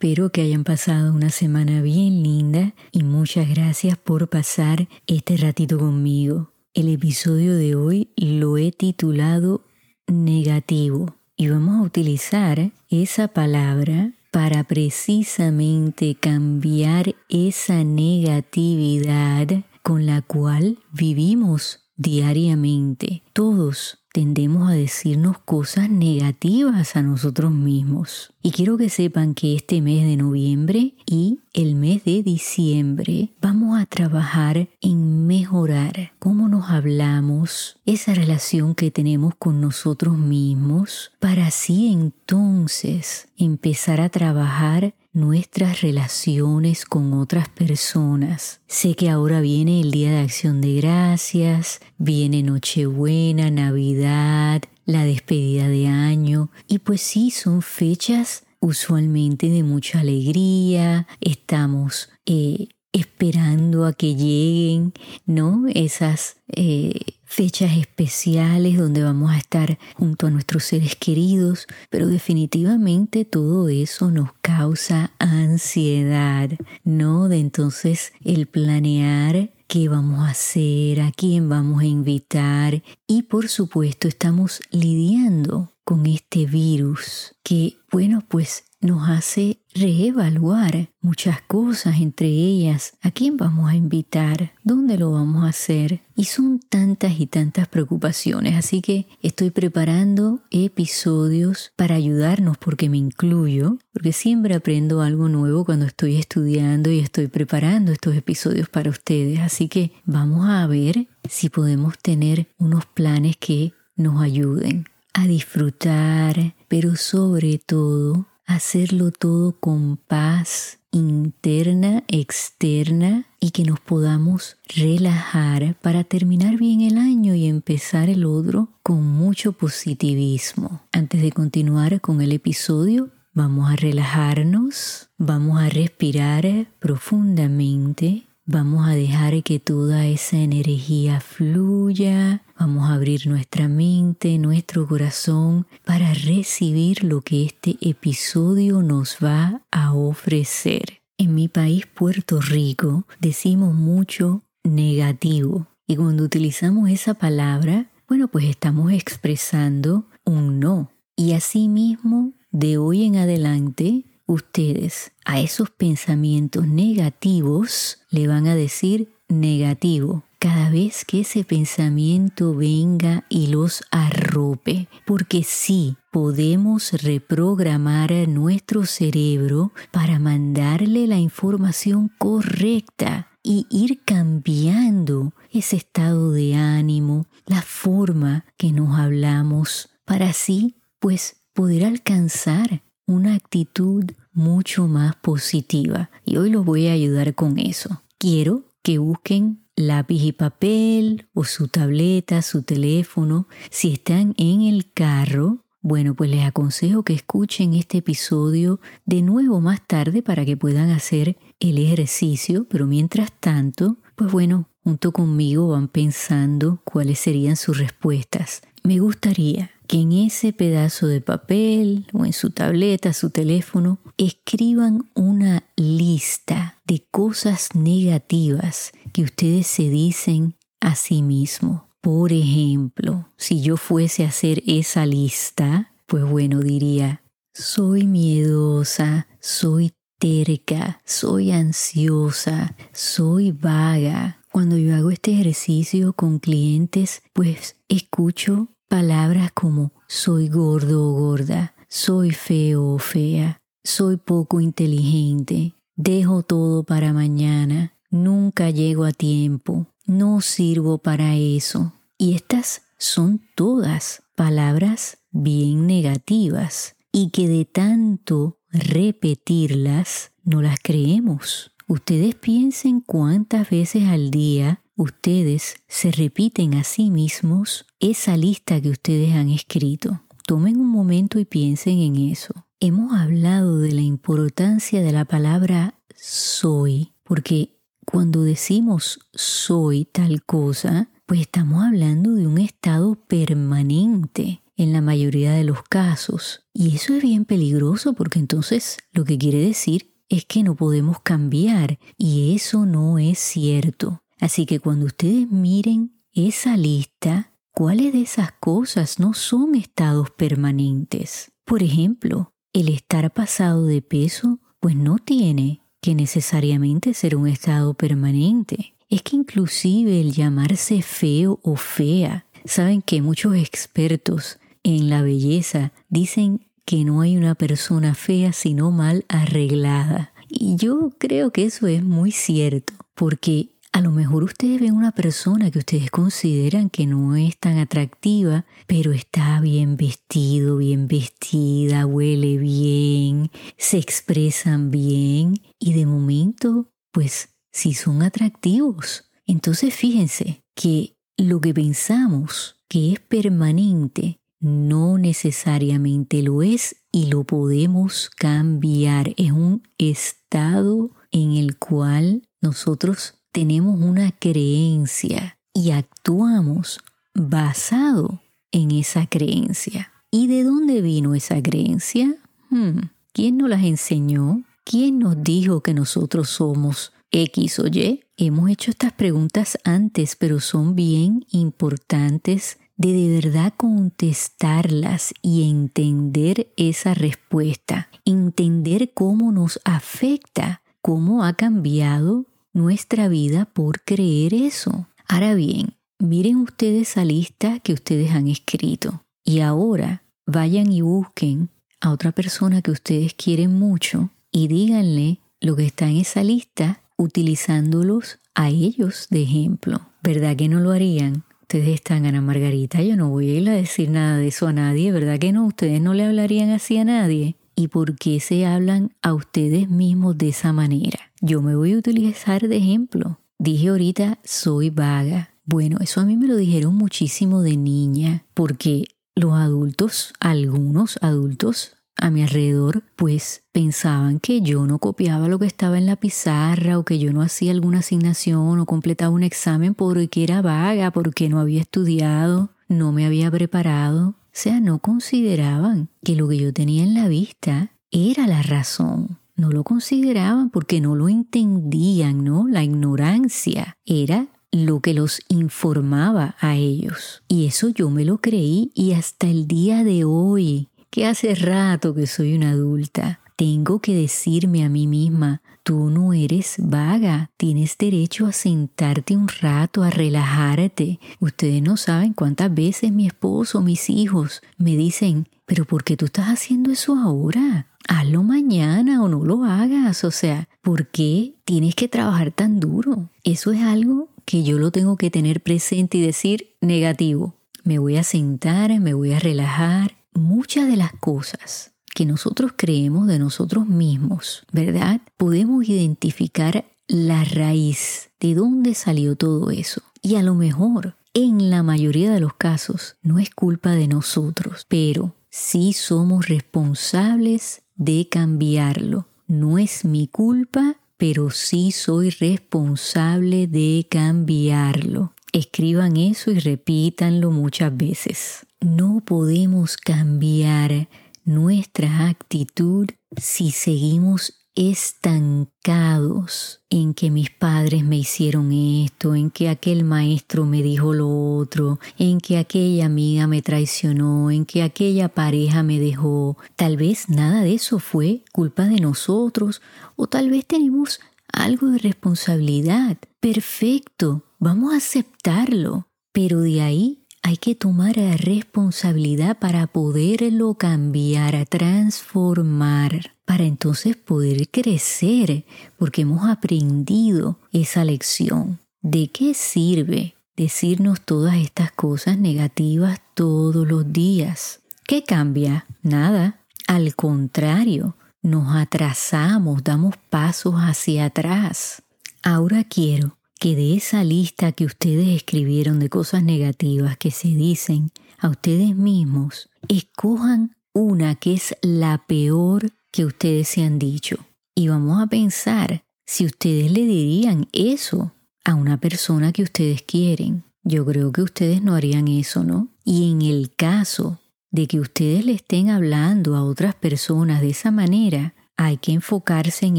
Espero que hayan pasado una semana bien linda y muchas gracias por pasar este ratito conmigo. El episodio de hoy lo he titulado negativo y vamos a utilizar esa palabra para precisamente cambiar esa negatividad con la cual vivimos diariamente. Todos tendemos a decirnos cosas negativas a nosotros mismos. Y quiero que sepan que este mes de noviembre y el mes de diciembre vamos a trabajar en mejorar cómo nos hablamos, esa relación que tenemos con nosotros mismos, para así entonces empezar a trabajar nuestras relaciones con otras personas. Sé que ahora viene el Día de Acción de Gracias, viene Nochebuena, Navidad, la despedida de año y pues sí, son fechas usualmente de mucha alegría, estamos eh, esperando a que lleguen, ¿no? Esas eh, fechas especiales donde vamos a estar junto a nuestros seres queridos, pero definitivamente todo eso nos causa ansiedad, ¿no? De entonces el planear qué vamos a hacer, a quién vamos a invitar y por supuesto estamos lidiando con este virus que, bueno, pues nos hace reevaluar muchas cosas, entre ellas a quién vamos a invitar, dónde lo vamos a hacer. Y son tantas y tantas preocupaciones, así que estoy preparando episodios para ayudarnos porque me incluyo, porque siempre aprendo algo nuevo cuando estoy estudiando y estoy preparando estos episodios para ustedes. Así que vamos a ver si podemos tener unos planes que nos ayuden a disfrutar, pero sobre todo hacerlo todo con paz interna, externa y que nos podamos relajar para terminar bien el año y empezar el otro con mucho positivismo. Antes de continuar con el episodio, vamos a relajarnos, vamos a respirar profundamente Vamos a dejar que toda esa energía fluya, vamos a abrir nuestra mente, nuestro corazón para recibir lo que este episodio nos va a ofrecer. En mi país, Puerto Rico, decimos mucho negativo y cuando utilizamos esa palabra, bueno, pues estamos expresando un no. Y asimismo, de hoy en adelante, ustedes a esos pensamientos negativos le van a decir negativo. Cada vez que ese pensamiento venga y los arrope, porque sí podemos reprogramar a nuestro cerebro para mandarle la información correcta y ir cambiando ese estado de ánimo, la forma que nos hablamos, para así pues poder alcanzar una actitud mucho más positiva. Y hoy los voy a ayudar con eso. Quiero que busquen lápiz y papel o su tableta, su teléfono. Si están en el carro, bueno, pues les aconsejo que escuchen este episodio de nuevo más tarde para que puedan hacer el ejercicio, pero mientras tanto, pues bueno, junto conmigo van pensando cuáles serían sus respuestas. Me gustaría que en ese pedazo de papel o en su tableta, su teléfono, escriban una lista de cosas negativas que ustedes se dicen a sí mismo. Por ejemplo, si yo fuese a hacer esa lista, pues bueno, diría, soy miedosa, soy terca, soy ansiosa, soy vaga. Cuando yo hago este ejercicio con clientes, pues escucho palabras como soy gordo o gorda, soy feo o fea, soy poco inteligente, dejo todo para mañana, nunca llego a tiempo, no sirvo para eso. Y estas son todas palabras bien negativas y que de tanto repetirlas no las creemos. Ustedes piensen cuántas veces al día ustedes se repiten a sí mismos esa lista que ustedes han escrito. Tomen un momento y piensen en eso. Hemos hablado de la importancia de la palabra soy, porque cuando decimos soy tal cosa, pues estamos hablando de un estado permanente en la mayoría de los casos. Y eso es bien peligroso porque entonces lo que quiere decir es que no podemos cambiar y eso no es cierto. Así que cuando ustedes miren esa lista, ¿cuáles de esas cosas no son estados permanentes? Por ejemplo, el estar pasado de peso, pues no tiene que necesariamente ser un estado permanente es que inclusive el llamarse feo o fea, saben que muchos expertos en la belleza dicen que no hay una persona fea sino mal arreglada. Y yo creo que eso es muy cierto, porque a lo mejor ustedes ven una persona que ustedes consideran que no es tan atractiva, pero está bien vestido, bien vestida, huele bien, se expresan bien y de momento, pues si son atractivos. Entonces fíjense que lo que pensamos que es permanente no necesariamente lo es y lo podemos cambiar. Es un estado en el cual nosotros tenemos una creencia y actuamos basado en esa creencia. ¿Y de dónde vino esa creencia? Hmm, ¿Quién nos las enseñó? ¿Quién nos dijo que nosotros somos X o Y? Hemos hecho estas preguntas antes, pero son bien importantes de de verdad contestarlas y entender esa respuesta, entender cómo nos afecta, cómo ha cambiado nuestra vida por creer eso. Ahora bien, miren ustedes esa lista que ustedes han escrito y ahora vayan y busquen a otra persona que ustedes quieren mucho y díganle lo que está en esa lista utilizándolos a ellos de ejemplo. ¿Verdad que no lo harían? Ustedes están, Ana Margarita, yo no voy a ir a decir nada de eso a nadie, ¿verdad que no? Ustedes no le hablarían así a nadie. ¿Y por qué se hablan a ustedes mismos de esa manera? Yo me voy a utilizar de ejemplo. Dije ahorita, soy vaga. Bueno, eso a mí me lo dijeron muchísimo de niña, porque los adultos, algunos adultos, a mi alrededor pues pensaban que yo no copiaba lo que estaba en la pizarra o que yo no hacía alguna asignación o completaba un examen porque era vaga, porque no había estudiado, no me había preparado. Sea, no consideraban que lo que yo tenía en la vista era la razón. No lo consideraban porque no lo entendían, ¿no? La ignorancia era lo que los informaba a ellos. Y eso yo me lo creí y hasta el día de hoy que hace rato que soy una adulta. Tengo que decirme a mí misma, tú no eres vaga, tienes derecho a sentarte un rato, a relajarte. Ustedes no saben cuántas veces mi esposo, mis hijos me dicen, pero ¿por qué tú estás haciendo eso ahora? Hazlo mañana o no lo hagas. O sea, ¿por qué tienes que trabajar tan duro? Eso es algo que yo lo tengo que tener presente y decir negativo. Me voy a sentar, me voy a relajar, muchas de las cosas que nosotros creemos de nosotros mismos, ¿verdad? Podemos identificar la raíz de dónde salió todo eso. Y a lo mejor, en la mayoría de los casos, no es culpa de nosotros, pero sí somos responsables de cambiarlo. No es mi culpa, pero sí soy responsable de cambiarlo. Escriban eso y repítanlo muchas veces. No podemos cambiar nuestra actitud si seguimos estancados en que mis padres me hicieron esto, en que aquel maestro me dijo lo otro, en que aquella amiga me traicionó, en que aquella pareja me dejó. Tal vez nada de eso fue culpa de nosotros o tal vez tenemos algo de responsabilidad. Perfecto, vamos a aceptarlo. Pero de ahí hay que tomar responsabilidad para poderlo cambiar, transformar, para entonces poder crecer, porque hemos aprendido esa lección. ¿De qué sirve decirnos todas estas cosas negativas todos los días? ¿Qué cambia? Nada. Al contrario, nos atrasamos, damos pasos hacia atrás. Ahora quiero que de esa lista que ustedes escribieron de cosas negativas que se dicen a ustedes mismos, escojan una que es la peor que ustedes se han dicho. Y vamos a pensar si ustedes le dirían eso a una persona que ustedes quieren. Yo creo que ustedes no harían eso, ¿no? Y en el caso de que ustedes le estén hablando a otras personas de esa manera, hay que enfocarse en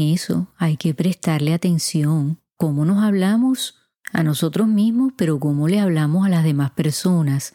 eso, hay que prestarle atención, cómo nos hablamos a nosotros mismos, pero cómo le hablamos a las demás personas,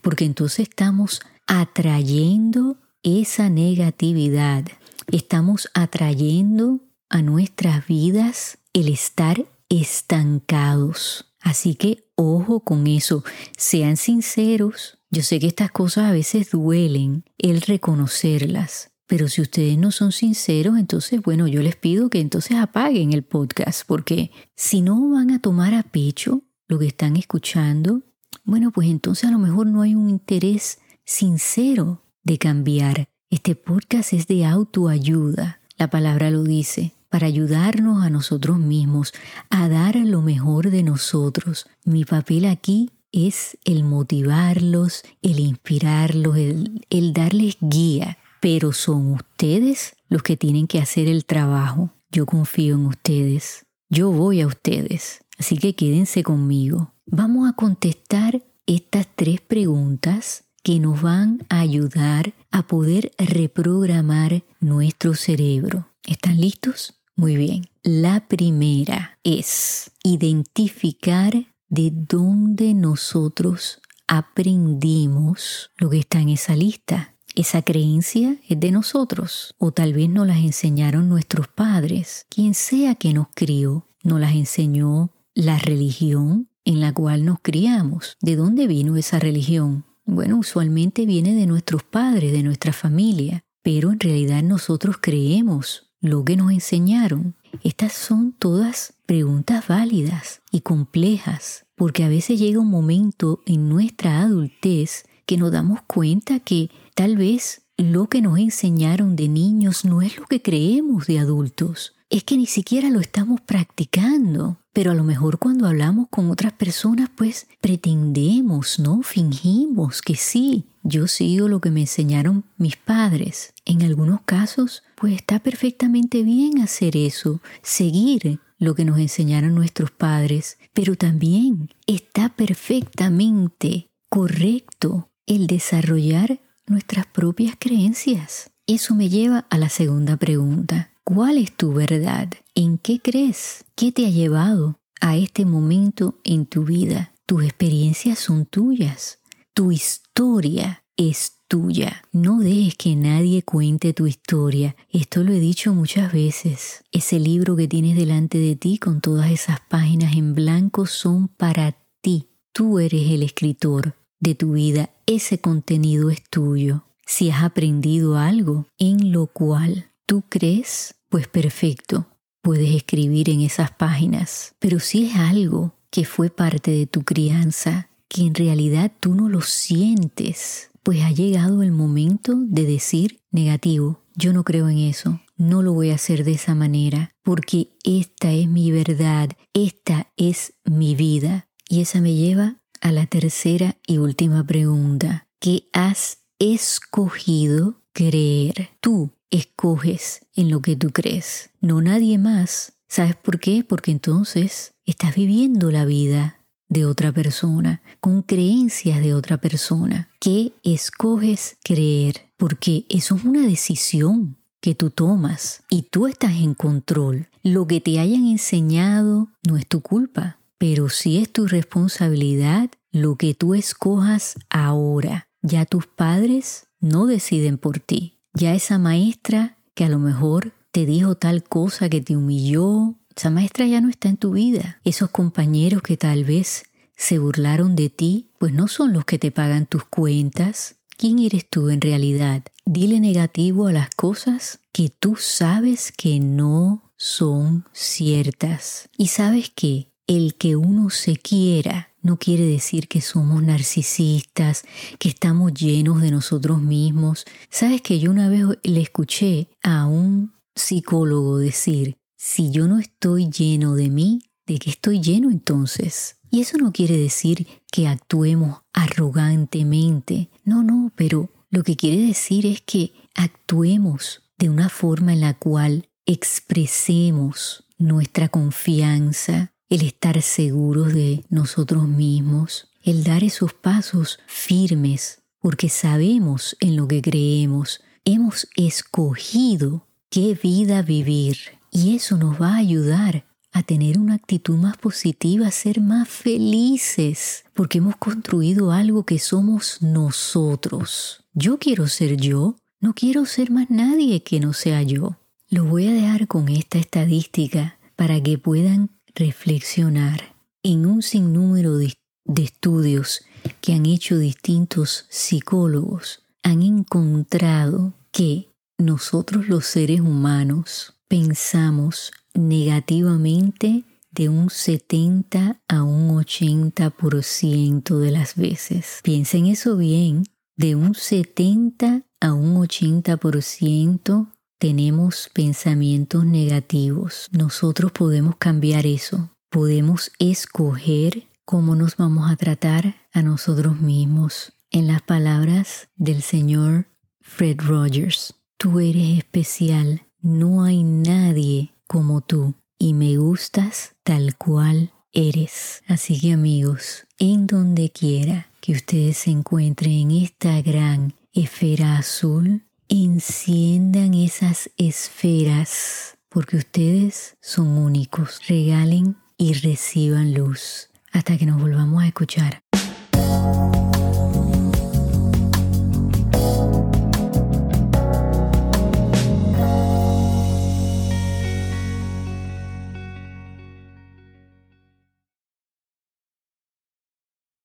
porque entonces estamos atrayendo esa negatividad, estamos atrayendo a nuestras vidas el estar estancados. Así que ojo con eso, sean sinceros. Yo sé que estas cosas a veces duelen, el reconocerlas, pero si ustedes no son sinceros, entonces, bueno, yo les pido que entonces apaguen el podcast, porque si no van a tomar a pecho lo que están escuchando, bueno, pues entonces a lo mejor no hay un interés sincero de cambiar. Este podcast es de autoayuda, la palabra lo dice, para ayudarnos a nosotros mismos, a dar lo mejor de nosotros. Mi papel aquí es el motivarlos, el inspirarlos, el, el darles guía pero son ustedes los que tienen que hacer el trabajo. Yo confío en ustedes. Yo voy a ustedes. Así que quédense conmigo. Vamos a contestar estas tres preguntas que nos van a ayudar a poder reprogramar nuestro cerebro. ¿Están listos? Muy bien. La primera es identificar de dónde nosotros aprendimos lo que está en esa lista. Esa creencia es de nosotros o tal vez nos las enseñaron nuestros padres. Quien sea que nos crió, nos las enseñó la religión en la cual nos criamos. ¿De dónde vino esa religión? Bueno, usualmente viene de nuestros padres, de nuestra familia, pero en realidad nosotros creemos lo que nos enseñaron. Estas son todas preguntas válidas y complejas, porque a veces llega un momento en nuestra adultez que nos damos cuenta que tal vez lo que nos enseñaron de niños no es lo que creemos de adultos. Es que ni siquiera lo estamos practicando. Pero a lo mejor cuando hablamos con otras personas, pues pretendemos, ¿no? Fingimos que sí, yo sigo lo que me enseñaron mis padres. En algunos casos, pues está perfectamente bien hacer eso, seguir lo que nos enseñaron nuestros padres, pero también está perfectamente correcto el desarrollar nuestras propias creencias. Eso me lleva a la segunda pregunta. ¿Cuál es tu verdad? ¿En qué crees? ¿Qué te ha llevado a este momento en tu vida? Tus experiencias son tuyas. Tu historia es tuya. No dejes que nadie cuente tu historia. Esto lo he dicho muchas veces. Ese libro que tienes delante de ti con todas esas páginas en blanco son para ti. Tú eres el escritor de tu vida, ese contenido es tuyo. Si has aprendido algo en lo cual tú crees, pues perfecto, puedes escribir en esas páginas. Pero si es algo que fue parte de tu crianza, que en realidad tú no lo sientes, pues ha llegado el momento de decir negativo. Yo no creo en eso, no lo voy a hacer de esa manera, porque esta es mi verdad, esta es mi vida. Y esa me lleva a la tercera y última pregunta. ¿Qué has escogido creer? Tú escoges en lo que tú crees, no nadie más. ¿Sabes por qué? Porque entonces estás viviendo la vida de otra persona, con creencias de otra persona. ¿Qué escoges creer? Porque eso es una decisión. que tú tomas y tú estás en control. Lo que te hayan enseñado no es tu culpa, pero sí es tu responsabilidad lo que tú escojas ahora. Ya tus padres no deciden por ti. Ya esa maestra que a lo mejor te dijo tal cosa que te humilló, esa maestra ya no está en tu vida. Esos compañeros que tal vez se burlaron de ti, pues no son los que te pagan tus cuentas. ¿Quién eres tú en realidad? Dile negativo a las cosas que tú sabes que no son ciertas. Y sabes que el que uno se quiera no quiere decir que somos narcisistas, que estamos llenos de nosotros mismos. Sabes que yo una vez le escuché a un psicólogo decir, si yo no estoy lleno de mí, ¿de qué estoy lleno entonces? Y eso no quiere decir que actuemos arrogantemente. No, no, pero lo que quiere decir es que actuemos de una forma en la cual expresemos nuestra confianza, el estar seguros de nosotros mismos, el dar esos pasos firmes, porque sabemos en lo que creemos, hemos escogido qué vida vivir y eso nos va a ayudar a tener una actitud más positiva, a ser más felices, porque hemos construido algo que somos nosotros. Yo quiero ser yo, no quiero ser más nadie que no sea yo. Lo voy a dejar con esta estadística para que puedan reflexionar en un sinnúmero de, estudios que han hecho distintos psicólogos. Han encontrado que nosotros los seres humanos pensamos negativamente de un 70 a un 80% de las veces. Piensen eso bien, de un 70 a un 80% tenemos pensamientos negativos. Nosotros podemos cambiar eso. Podemos escoger cómo nos vamos a tratar a nosotros mismos. En las palabras del señor Fred Rogers, tú eres especial, no hay nadie como tú y me gustas tal cual eres. Así que amigos, en donde quiera que ustedes se encuentren en esta gran esfera azul, enciendan esas esferas porque ustedes son únicos. Regalen y reciban luz. Hasta que nos volvamos a escuchar.